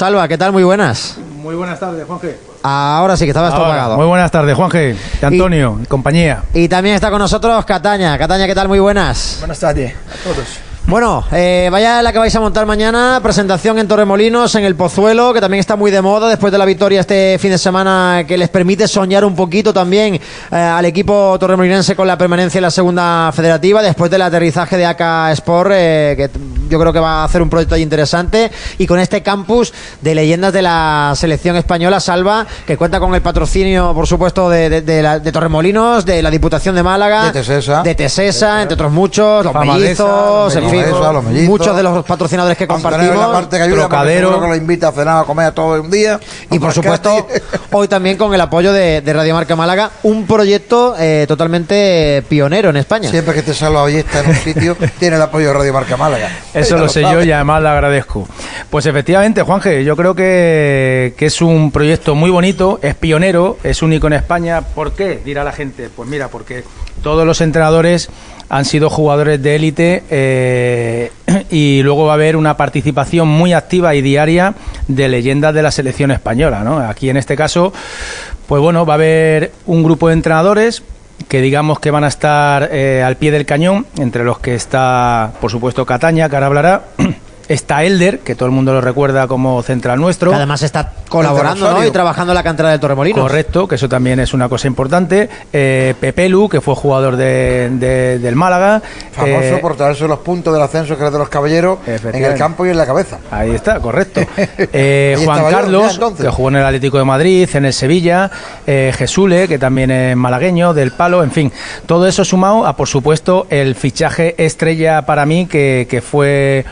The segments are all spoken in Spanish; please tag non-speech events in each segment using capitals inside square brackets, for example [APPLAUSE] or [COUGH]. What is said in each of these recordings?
Salva, ¿qué tal? Muy buenas. Muy buenas tardes, Juanje. Ahora sí que estaba esto apagado. Muy buenas tardes, Juanje, de Antonio y, compañía. Y también está con nosotros Cataña. Cataña, ¿qué tal? Muy buenas. Buenas tardes a todos. Bueno, eh, vaya la que vais a montar mañana, presentación en Torremolinos, en el Pozuelo, que también está muy de moda después de la victoria este fin de semana, que les permite soñar un poquito también eh, al equipo torremolinense con la permanencia en la segunda federativa, después del aterrizaje de AK Sport, eh, que yo creo que va a hacer un proyecto interesante, y con este campus de leyendas de la selección española, Salva, que cuenta con el patrocinio, por supuesto, de, de, Torremolinos, de la Diputación de Málaga, de Tesesa, de Tesesa entre otros muchos, los mellizos, muchos de los patrocinadores que compartimos. La parte que ayuda que lo invita a cenar a comer todo un día. Y por supuesto, [LAUGHS] hoy también con el apoyo de, Radio Marca Málaga, un proyecto eh, totalmente pionero en España. Siempre que te salva está en un sitio, [LAUGHS] tiene el apoyo de Radio Marca Málaga. Eso lo, sé yo y además le agradezco. Pues efectivamente, Juanje, yo creo que, que es un proyecto muy bonito, es pionero, es único en España. ¿Por qué? Dirá la gente. Pues mira, porque todos los entrenadores han sido jugadores de élite eh, [CLEARS THROAT] y luego va a haber una participación muy activa y diaria de leyendas de la selección española. ¿no? Aquí en este caso, pues bueno, va a haber un grupo de entrenadores que digamos que van a estar eh, al pie del cañón, entre los que está, por supuesto, Cataña, que ahora hablará. [CLEARS THROAT] Está Elder, que todo el mundo lo recuerda como central nuestro. Que además está colaborando y trabajando en la cantera del Torremolinos. Correcto, que eso también es una cosa importante. Eh, Pepelu, que fue jugador de, del Málaga. Famoso eh, por traerse los puntos del ascenso que era de los caballeros en el campo y en la cabeza. Ahí está, correcto. [LAUGHS] Eh, Juan Carlos, que jugó en el Atlético de Madrid, en el Sevilla. Eh, Jesule, que también es malagueño, del Palo, en fin. Todo eso sumado a, por supuesto, el fichaje estrella para mí, que, que fue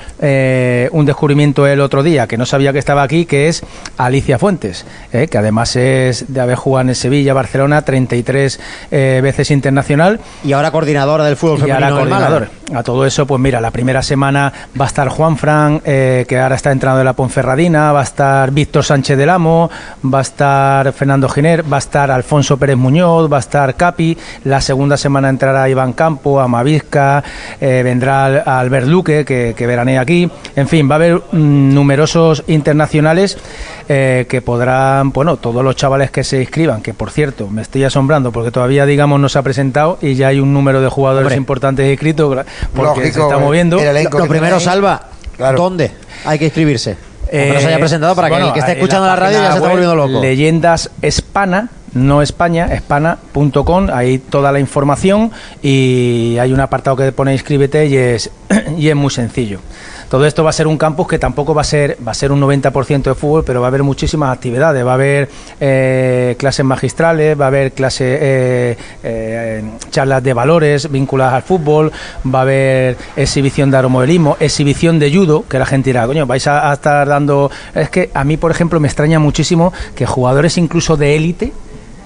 un descubrimiento el otro día, que no sabía que estaba aquí, que es Alicia Fuentes, eh, que además es de haber jugado en Sevilla, Barcelona, 33 eh, veces internacional. Y ahora coordinadora del fútbol femenino. coordinador. A todo eso, pues mira, la primera semana va a estar Juan Fran, eh, que ahora está entrando de la Ponferradina, va a estar Víctor Sánchez del Amo, va a estar Fernando Giner, va a estar Alfonso Pérez Muñoz, va a estar Capi, la segunda semana entrará Iván Campo, Amavisca, vendrá Albert Luque, que, que veranea aquí, en fin, va a haber mm, numerosos internacionales que podrán, bueno, todos los chavales que se inscriban, que por cierto, me estoy asombrando porque todavía, digamos, no se ha presentado y ya hay un número de jugadores importantes inscritos porque se está moviendo. Lo, primero, Salva, ¿dónde hay que inscribirse? Eh, no se haya presentado para que el que esté escuchando la, radio ya se está volviendo loco. Leyendas Espana, no España, espana.com, ahí toda la información y hay un apartado que pone inscríbete y es, [COUGHS] y es muy sencillo. Todo esto va a ser un campus que tampoco va a ser, va a ser un 90% de fútbol, pero va a haber muchísimas actividades. Va a haber eh, clases magistrales, va a haber clases, eh, eh, charlas de valores vinculadas al fútbol, va a haber exhibición de aeromodelismo, exhibición de judo, que la gente dirá, coño, vais a, estar dando. Es que a mí, por ejemplo, me extraña muchísimo que jugadores incluso de élite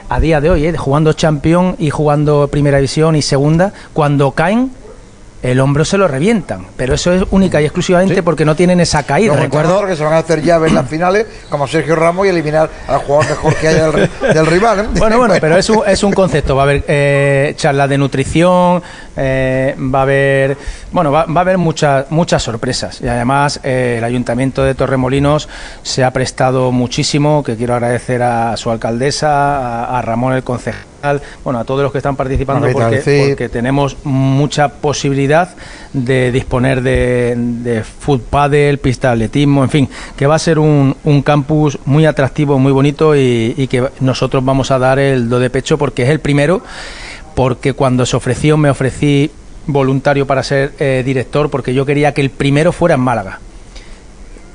a día de hoy, jugando champion y jugando primera división y segunda, cuando caen el hombro se lo revientan. Pero eso es única y exclusivamente porque no tienen esa caída. recuerdo que se van a hacer llaves en las finales, como Sergio Ramos, y eliminar al jugador mejor que haya [LAUGHS] del, rival. ¿eh? Bueno, bueno, pero es un, [LAUGHS] es un concepto. Va a haber eh, charlas de nutrición, eh, va a haber, bueno, va, a haber muchas, muchas sorpresas. Y además, el Ayuntamiento de Torremolinos se ha prestado muchísimo, que quiero agradecer a su alcaldesa, a, a Ramón el concejal bueno, a todos los que están participando porque, tenemos mucha posibilidad de disponer de, de foot paddle, pista de atletismo, en fin, que va a ser un, campus muy atractivo, muy bonito y, que nosotros vamos a dar el do de pecho porque es el primero, porque cuando se ofreció me ofrecí voluntario para ser eh, director porque yo quería que el primero fuera en Málaga.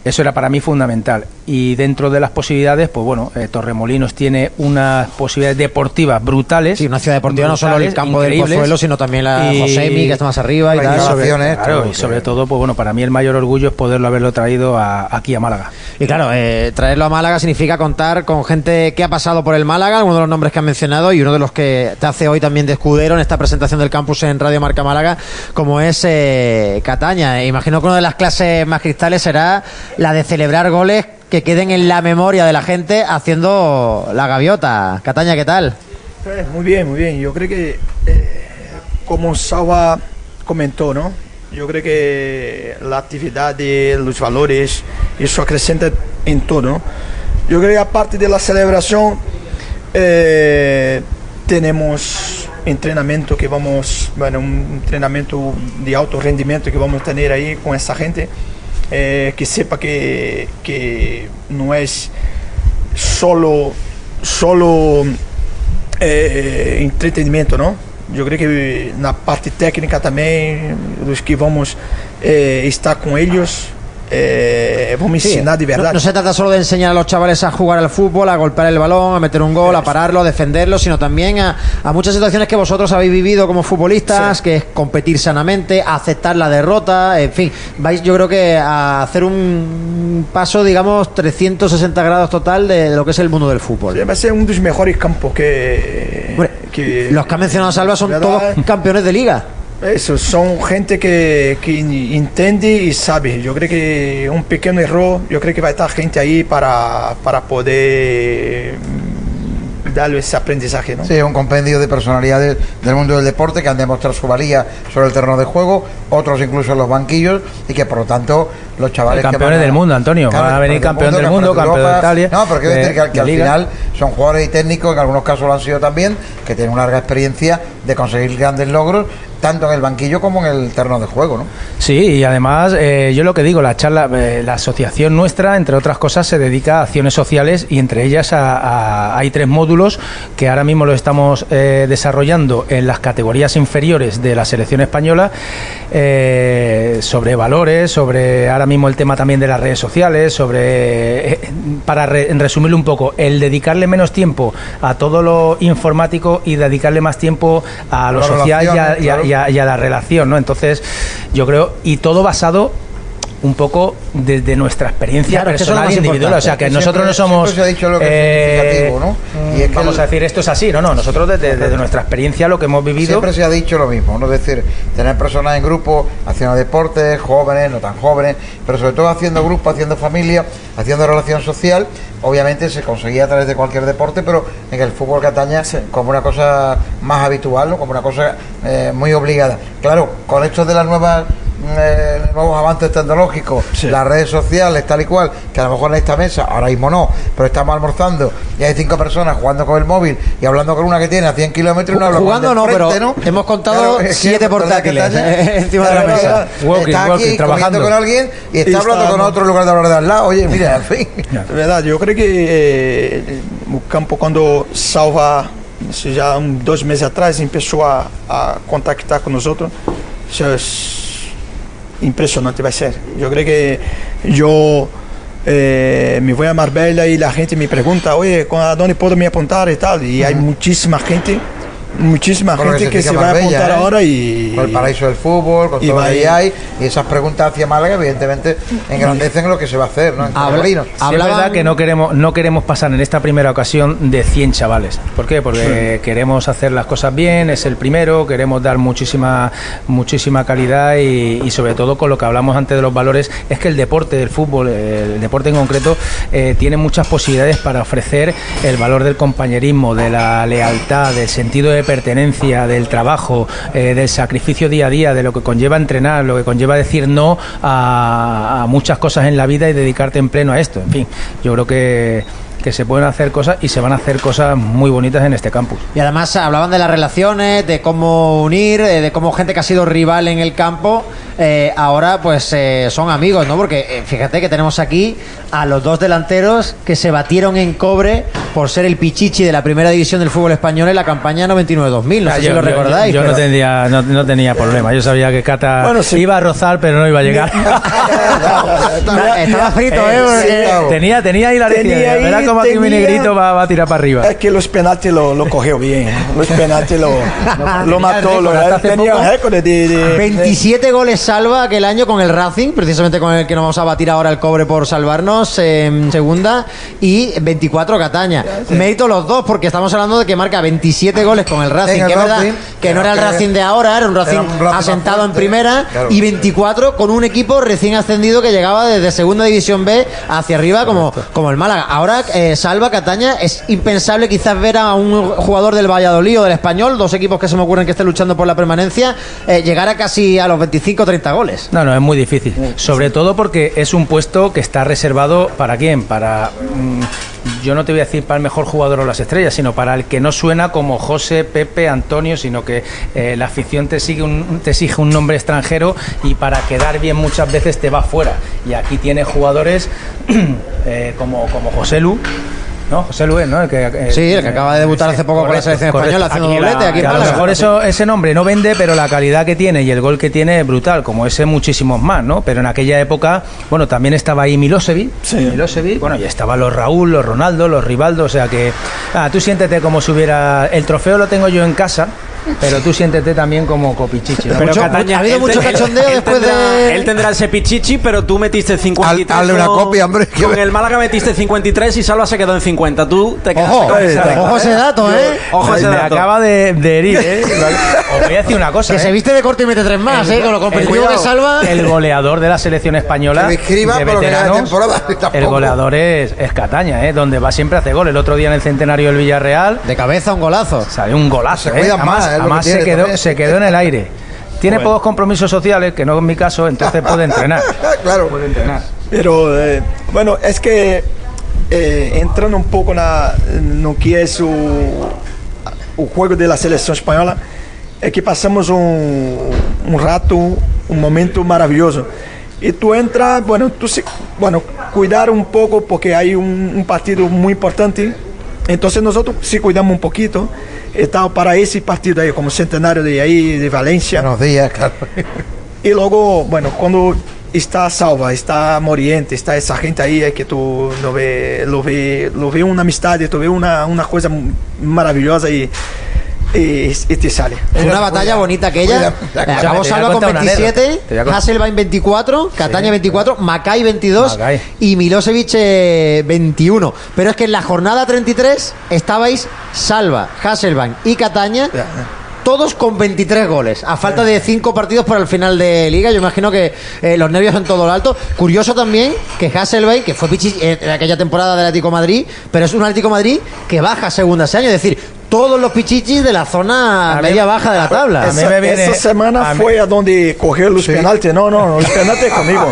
Eso era para mí fundamental. Y dentro de las posibilidades, pues bueno, eh, Torremolinos tiene unas posibilidades deportivas brutales. Sí, una ciudad deportiva no solo el campo del Pozuelo, sino también la Josemi, que está más arriba y tal. Sobre, claro, y sobre todo, pues bueno, para mí el mayor orgullo es poderlo haberlo traído aquí a Málaga. Y claro, eh, traerlo a Málaga significa contar con gente que ha pasado por el Málaga, uno de los nombres que han mencionado y uno de los que te hace hoy también de escudero en esta presentación del campus en Radio Marca Málaga, como es eh, Cataña. Imagino que una de las clases más cristales será la de celebrar goles que queden en la memoria de la gente haciendo la gaviota. Cataña, ¿qué tal? Pues muy bien, muy bien. Yo creo que, eh, como Saba comentó, ¿no? Yo creo que la actividad, los valores, eso acrescenta en todo. ¿no? Yo creo que aparte de la celebración, eh, tenemos entrenamiento que vamos, bueno, un entrenamiento de alto rendimiento que vamos a tener ahí con esa gente, eh, que sepa que, que no es solo, solo eh, entretenimiento, ¿no? Eu creio que na parte técnica também, os que vamos eh, estar com eles, eh, enseñar de verdad. No, no, se trata solo de enseñar a los chavales a jugar al fútbol, a golpear el balón, a meter un gol, a pararlo, a defenderlo, sino también a, a muchas situaciones que vosotros habéis vivido como futbolistas, sí. que es competir sanamente, aceptar la derrota, en fin, vais yo creo que a hacer un paso, digamos, 360 grados total de, de lo que es el mundo del fútbol. Sí, va a ser uno de los mejores campos que... Bueno, que los que ha mencionado Salva son todos campeones de liga. Eso, son gente que, que entiende y sabe. Yo creo que un pequeño error, yo creo que va a estar gente ahí para, para poder darle ese aprendizaje. ¿no? Sí, un compendio de personalidades del mundo del deporte que han demostrado su valía sobre el terreno de juego, otros incluso en los banquillos, y que por lo tanto los chavales. El campeones que a, del mundo, Antonio. Claro, van a venir campeón del mundo, campeón de Italia. No, pero quiero decir que, que al Liga. final son jugadores y técnicos, en algunos casos lo han sido también, que tienen una larga experiencia de conseguir grandes logros tanto en el banquillo como en el terreno de juego, ¿no? Sí, y además eh, yo lo que digo, la charla, eh, la asociación nuestra, entre otras cosas, se dedica a acciones sociales y entre ellas a, a, hay tres módulos que ahora mismo lo estamos eh, desarrollando en las categorías inferiores de la selección española eh, sobre valores, sobre ahora mismo el tema también de las redes sociales, sobre para re, resumirlo un poco, el dedicarle menos tiempo a todo lo informático y dedicarle más tiempo a lo social y a, y. y a- la relación, ¿no? Entonces, yo creo, y todo basado un poco desde nuestra experiencia Claro, es que es personal individual. O sea, que Siempre- nosotros no somos. siempre se ha dicho lo que es eh, significativo, ¿no? Y es que vamos el- a decir esto es así, no, no. Nosotros desde, desde nuestra experiencia, lo que hemos vivido. Siempre se ha dicho lo mismo, ¿no? Es decir, tener personas en grupo haciendo deporte, jóvenes, no tan jóvenes, pero sobre todo haciendo grupo, haciendo familia, haciendo relación social, obviamente se conseguía a través de cualquier deporte, pero en el fútbol Cataña como una cosa más habitual, ¿no? como una cosa eh, muy obligada. Claro, con esto de las nuevas eh, nuevos avances tecnológicos, Sí. las redes sociales, tal y cual, que a lo mejor en esta mesa, ahora mismo no, pero estamos almorzando y hay cinco personas jugando con el móvil y hablando con una que tiene a 100 kilómetros y no Jugando de no, frente, pero ¿no? hemos contado siete ¿verdad que portátiles eh, [LAUGHS] encima de la mesa. Walking, está aquí walking, trabajando. con alguien y está Y hablando con otro lugar de hablar de al lado. Oye, mira, en fin. [LAUGHS] É verdade, eu creio que eh, o campo, quando salva, isso já um, dois meses atrás, começou a, a contactar com nós outros, impressionante vai ser. Eu creio que eu eh, me vou a Marbella e a gente me pergunta, oye, ¿con ¿a dónde puedo me apuntar e tal? E há muitíssima gente, Con lo gente que se vai Marbella, apuntar ¿eh? e... Con el paraíso del fútbol, con Y todo lo va que ahí. hay, y esas preguntas hacia Málaga, evidentemente, engrandecen lo que se va a hacer, ¿no? En Habla-. Sí, Hablaban- verdad que no queremos, no queremos pasar en esta primera ocasión de 100 chavales. ¿Por qué? Porque queremos hacer las cosas bien, es el primero, queremos dar muchísima, muchísima calidad y, y sobre todo con lo que hablamos antes de los valores, es que el deporte, el fútbol, el deporte en concreto, eh, tiene muchas posibilidades para ofrecer el valor del compañerismo, de la lealtad, del sentido de pertenencia, del trabajo, eh, del sacrificio día a día, de lo que conlleva entrenar, lo que conlleva decir no a muchas cosas en la vida y dedicarte en pleno a esto. En fin, yo creo que, que se pueden hacer cosas y se van a hacer cosas muy bonitas en este campus. Y además hablaban de las relaciones, de cómo unir, eh, de cómo gente que ha sido rival en el campo, eh, ahora pues eh, son amigos, ¿no? Porque eh, fíjate que tenemos aquí a los dos delanteros que se batieron en cobre por ser el pichichi de la primera división del fútbol español en la campaña 99-2000. No sé si yo, lo yo- recordáis. yo no, pero- tenía, no, no tenía problema. Yo sabía que Cata Bueno, sí. iba a rozar, pero no iba a llegar. Estaba, estaba frito, ¿eh? Porque- tenía, tenía ahí la Tenía mi negrito va, va a tirar para arriba. É que os penaltis lo, lo correu bem. Os penaltis lo, [LAUGHS] lo hace tenía poco. récord de, de- 27 goles salva aquel año con el Racing, precisamente con el que nos vamos a batir ahora el cobre por salvarnos en segunda, y 24 Cataña. mérito los dos, porque estamos hablando de que marca 27 goles con el Racing, el que es verdad Racing, que no era el Racing de ahora, era un Racing, era un Racing asentado en primera, claro. y 24 con un equipo recién ascendido que llegaba desde segunda división B hacia arriba como, como el Málaga. Ahora, eh, Salva Cataña, es impensable quizás ver a un jugador del Valladolid o del Español, dos equipos que se me ocurren que estén luchando por la permanencia, eh, llegar a casi a los 25-30 goles. No, no, es muy difícil. Sobre todo porque es un puesto que está reservado para quién? Para. mm, yo no te voy a decir para el mejor jugador o las estrellas, sino para el que no suena como José, Pepe, Antonio, sino que eh, la afición te, sigue un, te exige un nombre extranjero y para quedar bien muchas veces te va fuera. Y aquí tiene jugadores [CLEARS THROAT] eh, como, como José Lu. ¿No? José Lu, es, ¿no? El que, eh, Sí, el que acaba de debutar hace poco con la selección española haciendo Aquí la- doblete aquí en a lo mejor eso, ese nombre no vende, pero la calidad que tiene y el gol que tiene es brutal, como ese muchísimos más, ¿no? Pero en aquella época, bueno, también estaba ahí Milosevic, Sí. Milosevic, bueno, y estaban los Raúl, los Ronaldo, los Rivaldo, o sea que, ah, tú siéntete como si hubiera, el trofeo lo tengo yo en casa, pero tú siéntete también como Copichichi, ¿no? Pero Mucho- ha habido mucho te- él- cachondeo él después tendrá- de- Él tendrá ese pichichi, pero tú metiste 53. Haz- hazle una copia, hombre, Con el Málaga metiste 53 y Salva se quedó en 50. Tú te quedaste Ojo, con esa- ojo ese dato, ¿eh? Ojo ese me dato. acaba de, de herir, ¿eh? [LAUGHS] Os voy a decir una cosa, Que ¿eh? se viste de corte y mete tres más, ¿eh? Con lo competitivo que cuidado. salva. el goleador de la selección española Que me escriba de por lo que queda de veteranos, temporada, [LAUGHS] tampoco. el goleador es, es Cataña ¿eh? donde va siempre hace gol el otro día en el centenario del Villarreal De cabeza un golazo. salió un golazo Se ¿eh? cuidan además, más, es lo que además se, tiene quedó, también. se quedó en el aire tiene pocos compromisos sociales que no es mi caso entonces puede entrenar [LAUGHS] claro. puede entrenar Pero, eh, bueno, es que eh, entrando un poco na, no que es o, o juego de la selección española, é que passamos um, um rato, um momento maravilhoso. E tu entra, bueno, tu se, bueno, cuidar um pouco porque há um, um partido muito importante. Então nós se cuidamos um pouquinho e tal para esse partido aí, como centenário de aí de Valência. Buenos días, claro. E logo, bueno, quando está Salva, está Moriente, está essa gente aí é que tu lo vê, lo vê, lo vê uma amistade, tu vê uma, uma coisa maravilhosa e, e, e te sale. Fue una batalla cuida, bonita aquella. Eh, Acabó a Salva con contar una 27, anécdota. Te voy a contar- Hasselbein 24, Cataña 24, Macay 22 Macay. y Milosevic eh, 21. Pero es que en la jornada 33 estabais Salva, Hasselbein y Cataña. Todos con 23 goles, a falta de 5 partidos para el final de liga. Yo imagino que eh, los nervios en todo lo alto. Curioso también que Hasselbein, que fue pichi eh, en aquella temporada del Atlético Madrid, pero es un Atlético Madrid que baja segunda ese año. Es decir, todos los pichichis de la zona A mí- media baja de la tabla. a mí Essa, me viene- essa semana a mí- foi aonde correu os penaltis. Não, não, os penaltis é comigo.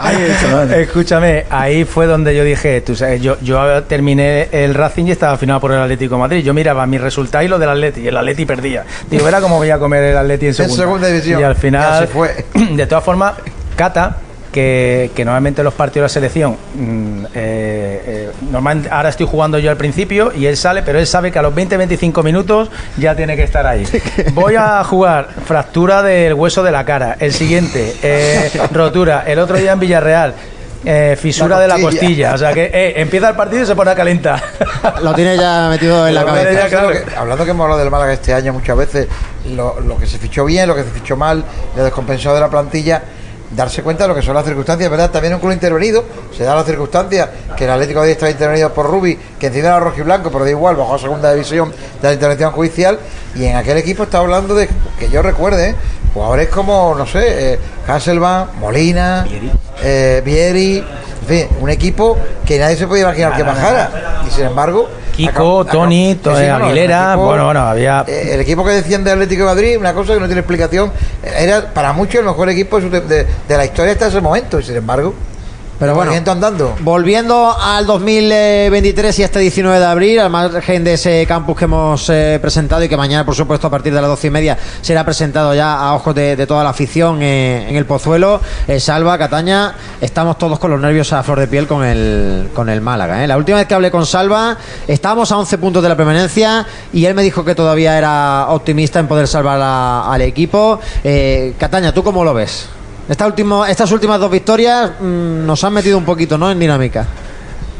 Aí, [LAUGHS] semana. Escúchame, ahí fue donde yo dije, tú sabes, yo, yo terminé el Racing y estaba afinado por el Atlético de Madrid. Yo miraba mi resultado y lo del Atleti, y el Atleti perdía. Digo, era como voy a comer el Atleti en segunda. segunda división. Y al Ya final, se fue. [CLEARS THROAT] de todas formas, Cata, que, que normalmente los partidos de la selección, mm, eh, eh, normalmente ahora estoy jugando yo al principio y él sale, pero él sabe que a los 20-25 minutos ya tiene que estar ahí. [LAUGHS] Voy a jugar fractura del hueso de la cara, el siguiente, eh, rotura, el otro día en Villarreal. eh, fisura La de la costilla. o sea que eh, empieza el partido y se pone a calentar. [LAUGHS] Lo tiene ya metido en la Lo cabeza. ya claro. Lo que- hablando que hemos hablado del Málaga este año muchas veces, lo, lo que se fichó bien, lo que se fichó mal, lo descompensado de la plantilla, darse cuenta de lo que son las circunstancias, ¿verdad? También un club intervenido, se da la circunstancia que el Atlético de está intervenido por Rubi, que encima era rojo y blanco, pero da igual, bajó a segunda división de la intervención judicial, y en aquel equipo está hablando de, que yo recuerde, ¿eh? jugadores como, no sé, eh, Molina, eh, Vieri, fin, un equipo que nadie se podía imaginar que bajara, y sin embargo... Kiko, Tony, acab- to- sí, sí, no, no, Aguilera, bueno, bueno, había- eh, el equipo que desciende Atlético de Madrid, una cosa que no tiene explicación, era para muchos el mejor equipo de, de- de la historia hasta ese momento, y sin embargo, Pero bueno, andando. volviendo al 2023 y este 19 de abril, al margen de ese campus que hemos eh, presentado y que mañana, por supuesto, a partir de las 12 y media será presentado ya a ojos de, de toda la afición eh, en el Pozuelo. Eh, Salva, Cataña, estamos todos con los nervios a flor de piel con el, con el Málaga. La última vez que hablé con Salva, estábamos a 11 puntos de la permanencia y él me dijo que todavía era optimista en poder salvar a- al equipo. Cataña, ¿tú cómo lo ves? Esta último, estas últimas dos victorias mm, nos han metido un poquito ¿no? en dinámica.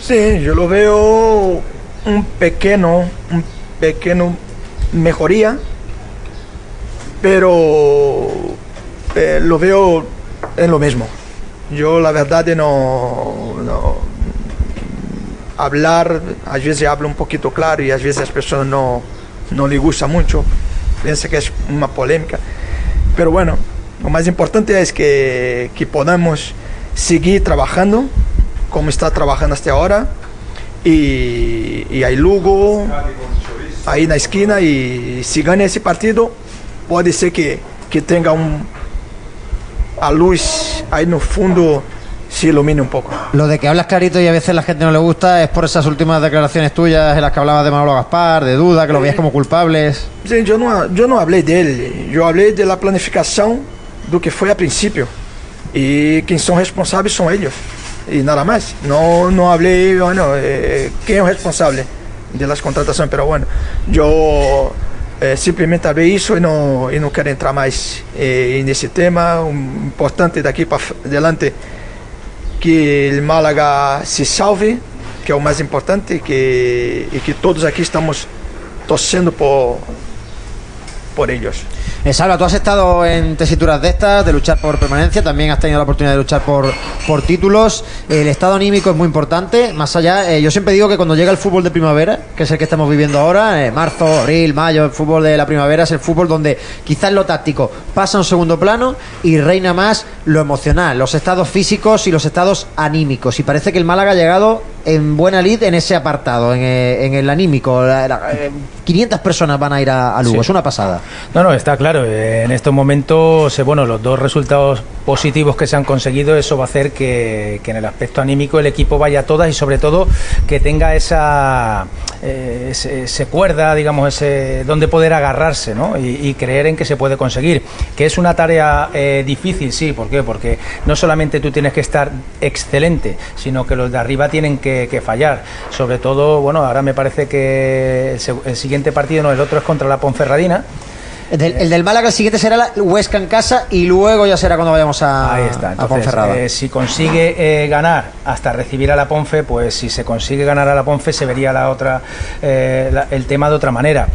Sim, eu lo veo um pequeno, um pequeno mejoría, pero eh, lo veo en lo mismo. Yo la verdad no, no, hablar, às vezes habla um pouquinho claro e às vezes as pessoas não, não lhe gusta muito, pensa que é uma polêmica. Pero bueno, o mais importante é que, que podamos seguir trabalhando como está trabalhando até agora e, e aí Lugo aí na esquina e se ganha esse partido pode ser que, que tenha um a luz aí no fundo se ilumine un poco. Lo de que hablas clarito y a veces la gente no le gusta es por esas últimas declaraciones tuyas en las que hablabas de Manolo Gaspar, de duda, que lo veías como culpables. Gente, yo no, yo no hablé dele, yo hablé de la planificación do que foi a princípio. E quem são responsáveis são eles. E nada mais. Não, não hablei, bueno, eh, quem é o responsável de las contratações, pero bueno, eu eh, simplesmente hablei isso e não, e não quero entrar mais eh, nesse tema. O importante daqui para adelante que o Málaga se salve, que é o mais importante, que, e que todos aqui estamos torcendo por, por ellos. Eh, Salva, tú has estado en tesituras de estas, de luchar por permanencia, también has tenido la oportunidad de luchar por, por títulos. El estado anímico es muy importante. Más allá, eh, yo siempre digo que cuando llega el fútbol de primavera, que es el que estamos viviendo ahora, eh, marzo, abril, mayo, el fútbol de la primavera es el fútbol donde quizás lo táctico pasa a un segundo plano y reina más lo emocional, los estados físicos y los estados anímicos. Y parece que el Málaga ha llegado en buena lid en ese apartado, en, eh, en el anímico. La- la- eh, 500 personas van a ir a, a Lugo, Sí. es una pasada. No, no, está claro. Eh, En estos momentos, eh, bueno, los dos resultados positivos que se han conseguido, eso va a hacer que, que en el aspecto anímico el equipo vaya a todas y sobre todo que tenga esa eh, ese, cuerda, digamos, ese donde poder agarrarse, ¿no? Y, creer en que se puede conseguir. Que es una tarea eh, difícil, sí. ¿Por qué? Porque no solamente tú tienes que estar excelente, sino que los de arriba tienen que, fallar. Sobre todo, bueno, ahora me parece que el, el siguiente partido, no, el otro es contra la Ponferradina. El del, el del Málaga el siguiente será la Huesca en casa y luego ya será cuando vayamos a, Ahí está. a Entonces, Ponferrada. eh, si consigue eh, ganar hasta recibir a la Ponfe, pues si se consigue ganar a la Ponfe se vería la otra eh, la- el tema de otra manera.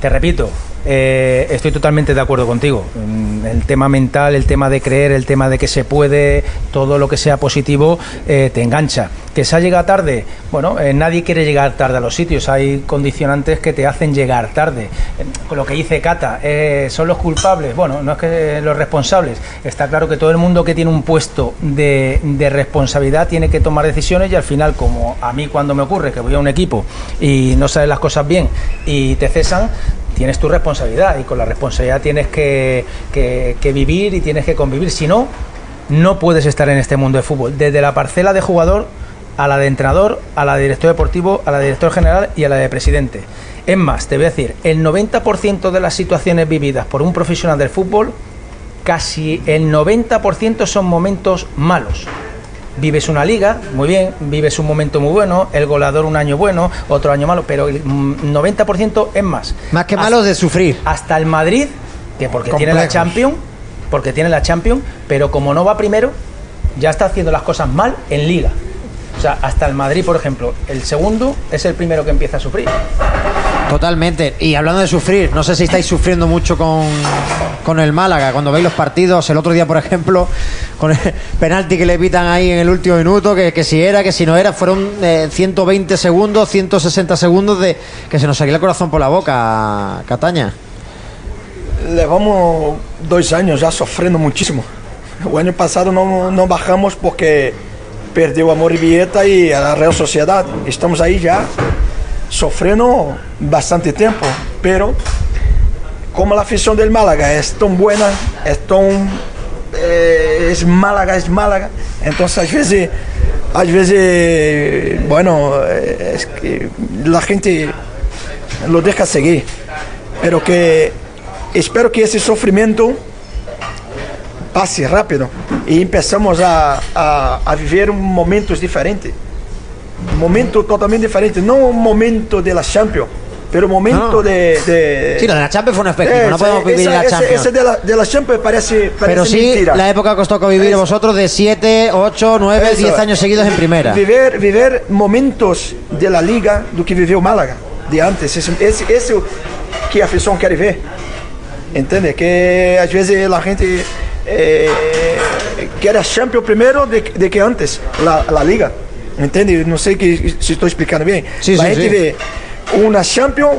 Te repito, eh, estoy totalmente de acuerdo contigo. Mm, El tema mental, el tema de creer, el tema de que se puede, todo lo que sea positivo, eh, te engancha. Que se ha llegado tarde, bueno, eh, nadie quiere llegar tarde a los sitios. Hay condicionantes que te hacen llegar tarde. Con lo que dice Cata, son los culpables. Bueno, no es que los responsables. Está claro que todo el mundo que tiene un puesto de, de responsabilidad tiene que tomar decisiones y al final, como a mí cuando me ocurre que voy a un equipo y no salen las cosas bien y te cesan, tienes tu responsabilidad y con la responsabilidad tienes que, que- vivir y tienes que convivir. Si no, no puedes estar en este mundo de fútbol. Desde la parcela de jugador a la de entrenador, a la de director deportivo, a la de director general y a la de presidente. Es más, te voy a decir, el 90% de las situaciones vividas por un profesional del fútbol, casi el 90% son momentos malos. Vives una liga, muy bien, vives un momento muy bueno, el goleador un año bueno, otro año malo, pero el mm, 90% es más. Más que malos de sufrir. hasta el Madrid, que porque tiene la. Champions, porque tiene la Champions, pero como no va primero, ya está haciendo las cosas mal en Liga. O sea, hasta el Madrid, por ejemplo, el segundo es el primero que empieza a sufrir. Totalmente. Y hablando de sufrir, no sé si estáis sufriendo mucho con, con el Málaga. Cuando veis los partidos, el otro día, por ejemplo, con el penalti que le pitan ahí en el último minuto, que, que si era, que si no era, fueron eh, 120 segundos, 160 segundos de que se nos salía el corazón por la boca, Cataña. Levamos dois anos já sofrendo muitíssimo. O ano passado não, não bajamos porque perdeu a Moribieta e a Real Sociedade. Estamos aí já sofrendo bastante tempo, pero como a afição del Málaga é tão buena, é tão é, es Málaga, es Málaga, então às vezes às vezes bueno, es que la gente lo deja seguir, pero que espero que esse sofrimento passe rápido e empeçamos a, a, a viver momentos diferentes. Momento totalmente diferente, não um momento de la Champions, pero momento No. de, de... Sí, lo de la Champions fue un espejismo, no Esa- podemos vivir en la esa- Champions. Ese de la, de la Champions parece, parece Pero sí, mentira. la época que os tocó vivir a Eso. vosotros de 7, 8, 9, Eso. 10 años seguidos en primera. Viver, viver momentos de la liga do que viveu Málaga de antes. É o que a afição quer ver. Entende? Que às vezes a gente eh, quer a Champions primeiro de, de que antes, la, la liga. Entende? Não sei que, se estou explicando bem. Sim, a sim, gente sim. vê uma Champions,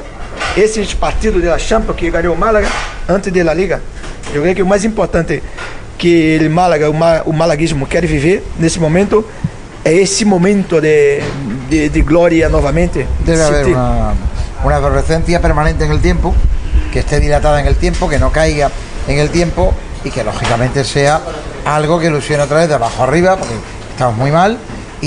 esses partidos da Champions que ganhou o Málaga antes da Liga. Eu creio que o mais importante que o Málaga, o, ma, o malaguismo quer viver nesse momento é esse momento de, de, de glória novamente. Haber te- una, una adolescencia permanente en el tiempo, que esté dilatada en el tiempo, que no caiga en el tiempo y que lógicamente sea algo que ilusione otra vez de abajo arriba, porque estamos muy mal,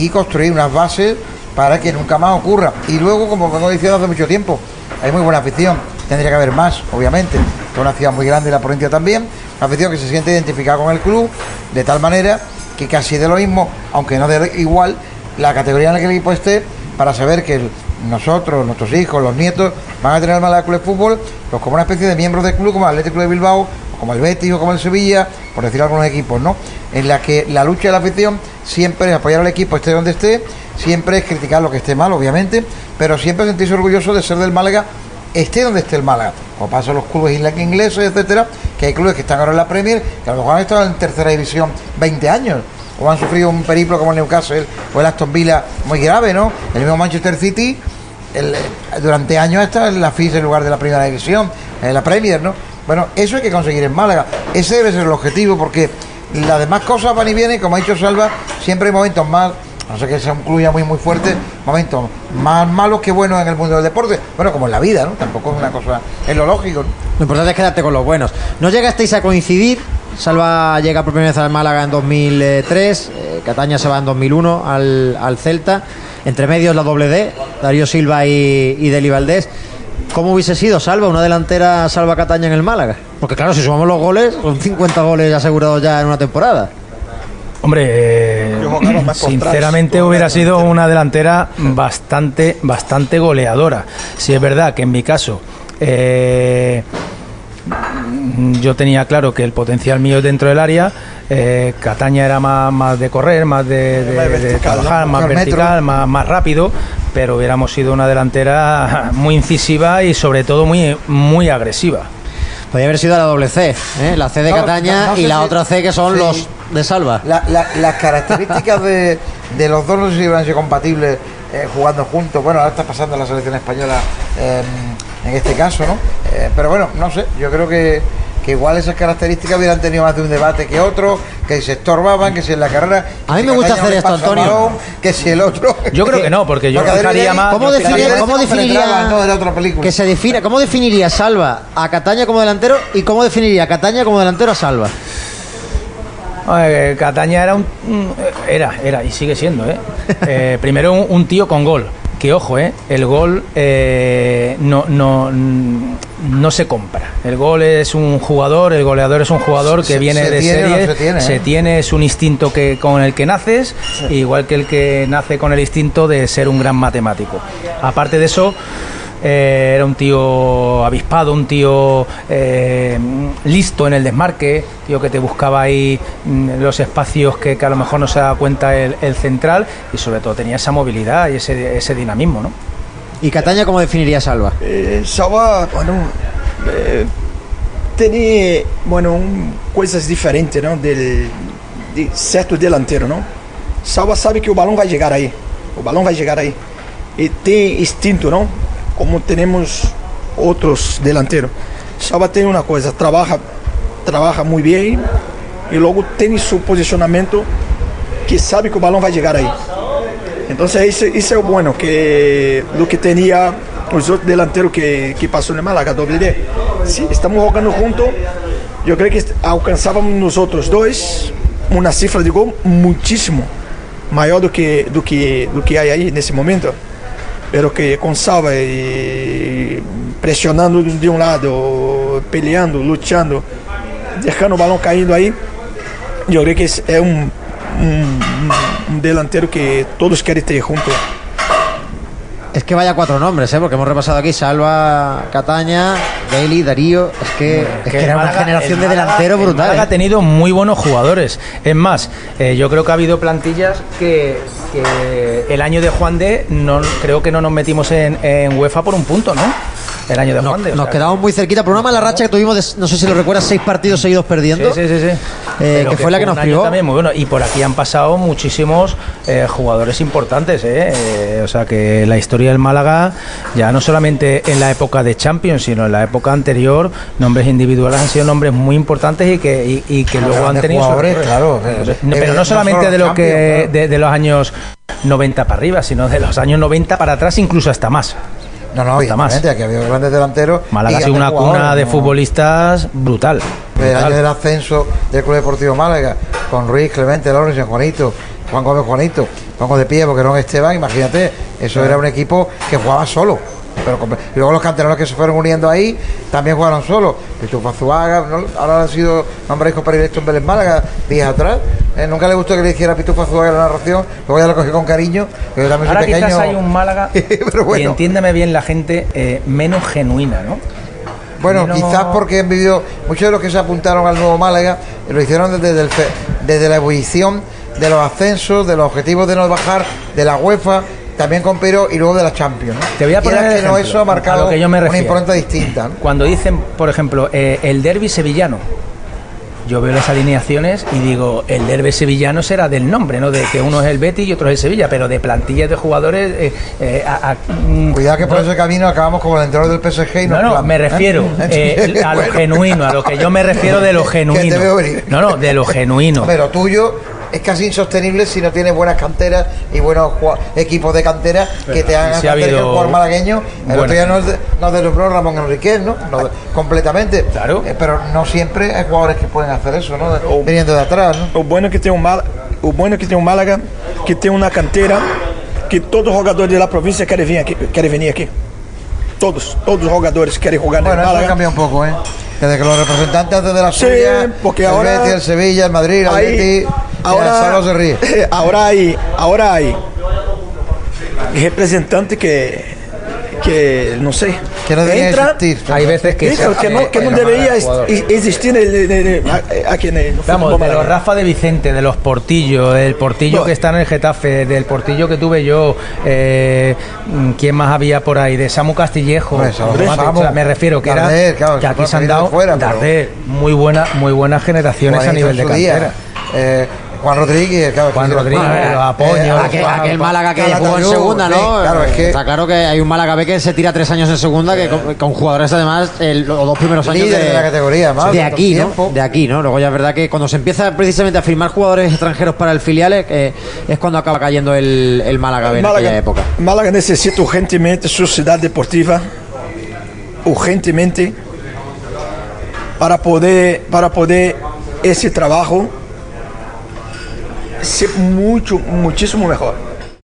y construir unas bases para que nunca más ocurra. Y luego, como vengo diciendo hace mucho tiempo, hay muy buena afición, tendría que haber más, obviamente, es una ciudad muy grande y la provincia también, una afición que se siente identificada con el club, de tal manera que casi de lo mismo, aunque no de igual, la categoría en la que el equipo esté, para saber que el- nosotros, nuestros hijos, los nietos, van a tener el Málaga Club de Fútbol pues como una especie de miembros del club, como el Atlético de Bilbao, como el Betis o como el Sevilla, por decir algunos equipos, ¿no? En la que la lucha de la afición siempre es apoyar al equipo, esté donde esté, siempre es criticar lo que esté mal, obviamente, pero siempre sentirse orgulloso de ser del Málaga, esté donde esté el Málaga. Como pasa los clubes ingleses, etcétera, que hay clubes que están ahora en la Premier, que a lo mejor han estado en tercera división 20 años o han sufrido un periplo como el Newcastle o el Aston Villa muy grave, ¿no? El mismo Manchester City el- durante años está en la FIS en lugar de la primera división, en la Premier, ¿no? Bueno, eso hay que conseguir en Málaga. Ese debe ser el objetivo porque las demás cosas van y vienen, como ha dicho Salva, siempre hay momentos más, no sé que sea un club ya muy muy fuerte, momentos más malos que buenos en el mundo del deporte. Bueno, como en la vida, ¿no? Tampoco es una cosa, es lo lógico. Lo importante es quedarte con los buenos. No llegasteis a coincidir. Salva llega por primera vez al Málaga en 2003. eh, Cataña se va en 2001 al, al Celta. Entre medios la doble D, Darío Silva y, y Deli Valdés. ¿Cómo hubiese sido Salva, una delantera Salva Cataña en el Málaga? Porque claro, si sumamos los goles, son 50 goles asegurados ya en una temporada. Hombre, eh, sinceramente hubiera sido una delantera bastante, bastante goleadora. Si es verdad que en mi caso eh, yo tenía claro que el potencial mío es dentro del área, eh, Cataña era más, más de correr, más de, de- trabajar, más vertical, más, más rápido, pero hubiéramos sido una delantera [LAUGHS] muy incisiva y sobre todo muy, muy agresiva. Podría haber sido la doble C, ¿eh? la C de No, Cataña no- no y la si- otra C que son sí. los de Salva. La- la- las características de, de los dos no sé si a ser compatibles eh, jugando juntos. Bueno, ahora está pasando la selección española eh, en este caso, ¿no? Eh, pero bueno, no sé, yo creo que, que igual esas características hubieran tenido más de un debate que otro, que se estorbaban, que si en la carrera... A mí me gusta hacer esto, Antonio. que si el otro... [LAUGHS] Yo creo que no, porque yo Levy- más. ¿Cómo Adrián cómo definiría- penetraba, ¿no? de la otra película. Que se defina, ¿cómo definiría Salva a Cataña como delantero y cómo definiría Cataña como delantero a Salva? Eh, Cataña era un, un- era era y sigue siendo ¿eh? [LAUGHS] Eh, primero un, un tío con gol que ojo eh, el gol eh, no no no se compra el gol es un jugador el goleador es un jugador que Se- viene se de tiene no serie se tiene, ¿eh? tiene, es un instinto que con el que naces igual que el que nace con el instinto de ser un gran matemático aparte de eso eh, era un tío avispado, un tío eh, listo en el desmarque, tío que te buscaba ahí mm, los espacios que, que a lo mejor no se da cuenta el, el central y sobre todo tenía esa movilidad y ese, ese dinamismo, ¿no? ¿Y Cataña cómo definiría Salva? Eh, Salva, bueno, eh, tem, bueno, coisas diferentes, não? Del, de certo delantero, não? Salva sabe que o balão vai chegar aí, o balão vai chegar aí. E tem instinto, não? Como temos outros delanteiros. Salva tem uma coisa, trabalha, trabalha muito bem e logo tem seu posicionamento que sabe que o balão vai chegar aí. Então isso, isso é o bueno que do que tinha os outros delanteiros que, que passou no Malaga, WD. Se estamos jogando junto, eu creio que alcançávamos nos outros dois uma cifra de gol muitíssimo maior do que do que do que há aí nesse momento. Pero que com Salva e pressionando de um lado, peleando, lutando, deixando o balão caindo aí, eu creio que esse é um, um, delantero que todos querem ter junto. Es que vaya cuatro nombres, ¿eh? porque hemos repasado aquí Salva, Cataña, Deli, Darío. Es que, es que era una generación de Málaga- delanteros el brutal. Ha ¿eh? tenido muy buenos jugadores. Es más, eh, yo creo que ha habido plantillas que, que el año de Juan de no, creo que no nos metimos en, en UEFA por un punto, ¿no? El año de Juan de. nos quedamos muy cerquita. Por una mala racha que tuvimos, de- no sé si lo recuerdas, seis partidos seguidos perdiendo. Sí, sí, sí, sí. Eh, que fue la que nos privó. También muy bueno. Y por aquí han pasado muchísimos eh, jugadores importantes. ¿eh? Eh, o sea que la historia del Málaga, ya no solamente en la época de Champions, sino en la época anterior, nombres individuales han sido nombres muy importantes y que, y, y que luego han tenido. recorrido. claro. Pero no solamente de lo que claro. de, de los años 90 para arriba, sino de los años 90 para atrás, incluso hasta más. No, no, evidentemente, aquí ha habido grandes delanteros. Málaga ha sido una cuna de ¿no? futbolistas brutal. El brutal. año del ascenso del Club Deportivo Málaga, con Ruiz, Clemente, Lorenzo, Juanito, Juan Gómez, Juanito, Juan Gómez de Pie, porque no Esteban, imagínate, eso era un equipo que jugaba solo. Pero con- luego los canteranos que se fueron uniendo ahí también jugaron solos. Pitufo Azuaga, ¿no? ahora han sido nombrados predilectos en Vélez Málaga, días atrás. Eh, nunca le gustó que le hiciera Pitufo Azuaga la narración, luego ya lo cogí con cariño, yo también soy Ahora pequeño. quizás hay un Málaga, [LAUGHS] Pero bueno. y entiéndeme bien la gente, eh, menos genuina, ¿no? Bueno, Menos- quizás porque han vivido, muchos de los que se apuntaron al nuevo Málaga lo hicieron desde, el fe- desde la ebullición de los ascensos, de los objetivos de no bajar, de la UEFA, también con Pero y luego de la Champions. ¿no? Te voy a poner el que no, ejemplo, eso ha marcado a lo que yo me una impronta distinta. ¿no? Cuando dicen, por ejemplo, eh, el derby sevillano, yo veo las alineaciones y digo, el derby sevillano será del nombre, ¿no? De que uno es el Betis y otro es el Sevilla, pero de plantillas de jugadores... eh, eh, a- a- mm, Cuidado que por no- ese camino acabamos como el entrenador del PSG y No, no, clavan, me ¿eh? refiero [LAUGHS] eh, a lo Bueno. genuino, a lo que yo me refiero de lo [LAUGHS] genuino. veo venir. No, no, de lo genuino. Lo tuyo es casi insostenible si no tienes buenas canteras y buenos equipos de cantera que te hagan sí ha el jugador malagueño. El otro día nos, nos deslumbró Ramón Enriquez, ¿no? Nos- completamente. Claro. Eh, pero no siempre hay jugadores que pueden hacer eso, ¿no? O- Viniendo de atrás, ¿no? O bueno que tem um Málaga, o bueno que tem um Málaga que tem uma canteira que todo jogador de la província quer vir aqui, quer venir aqui. Todos, todos os jogadores querem jogar no Bueno, eso ha Málaga. cambiado un poco, ¿eh? Desde que los representantes antes de la Sí, suya, porque el ahora- Betis, el Sevilla, el Madrid, el Ahí- Betis, ahora, se ríe. [LAUGHS] ahora hay, ahora hay representante que, que no sé, Que no debería entra, existir. Hay veces que... Eso, que no, que no debería existir aquí en el Vamos, de los. Rafa de Vicente, de los Portillo, el Portillo No. que está en el Getafe, del Portillo que tuve yo, eh, ¿quién más había por ahí? De Samu Castillejo. Hombre, Samu, O sea, me refiero que Darder, era claro, que aquí se han dado fuera, pero- Darder, muy buena, muy buenas generaciones a nivel de cantera. Eh, Juan Rodríguez, claro, Juan Rodríguez, Eh, los apoyos. eh, Aquel, aquel Málaga que jugó en segunda, sí, ¿no? claro, es que Está claro que hay un Málaga B que se tira tres años en segunda, que con, con jugadores además, el- los dos primeros años Líder de la categoría, más, de aquí, ¿no? De aquí, ¿no? Luego ya es verdad que cuando se empieza precisamente a firmar jugadores extranjeros para el filial, eh, es cuando acaba cayendo el, el Málaga B en aquella época. Málaga necessita urgentemente sua cidade deportiva, urgentemente, para poder, para poder esse trabalho ser muito, muitíssimo melhor.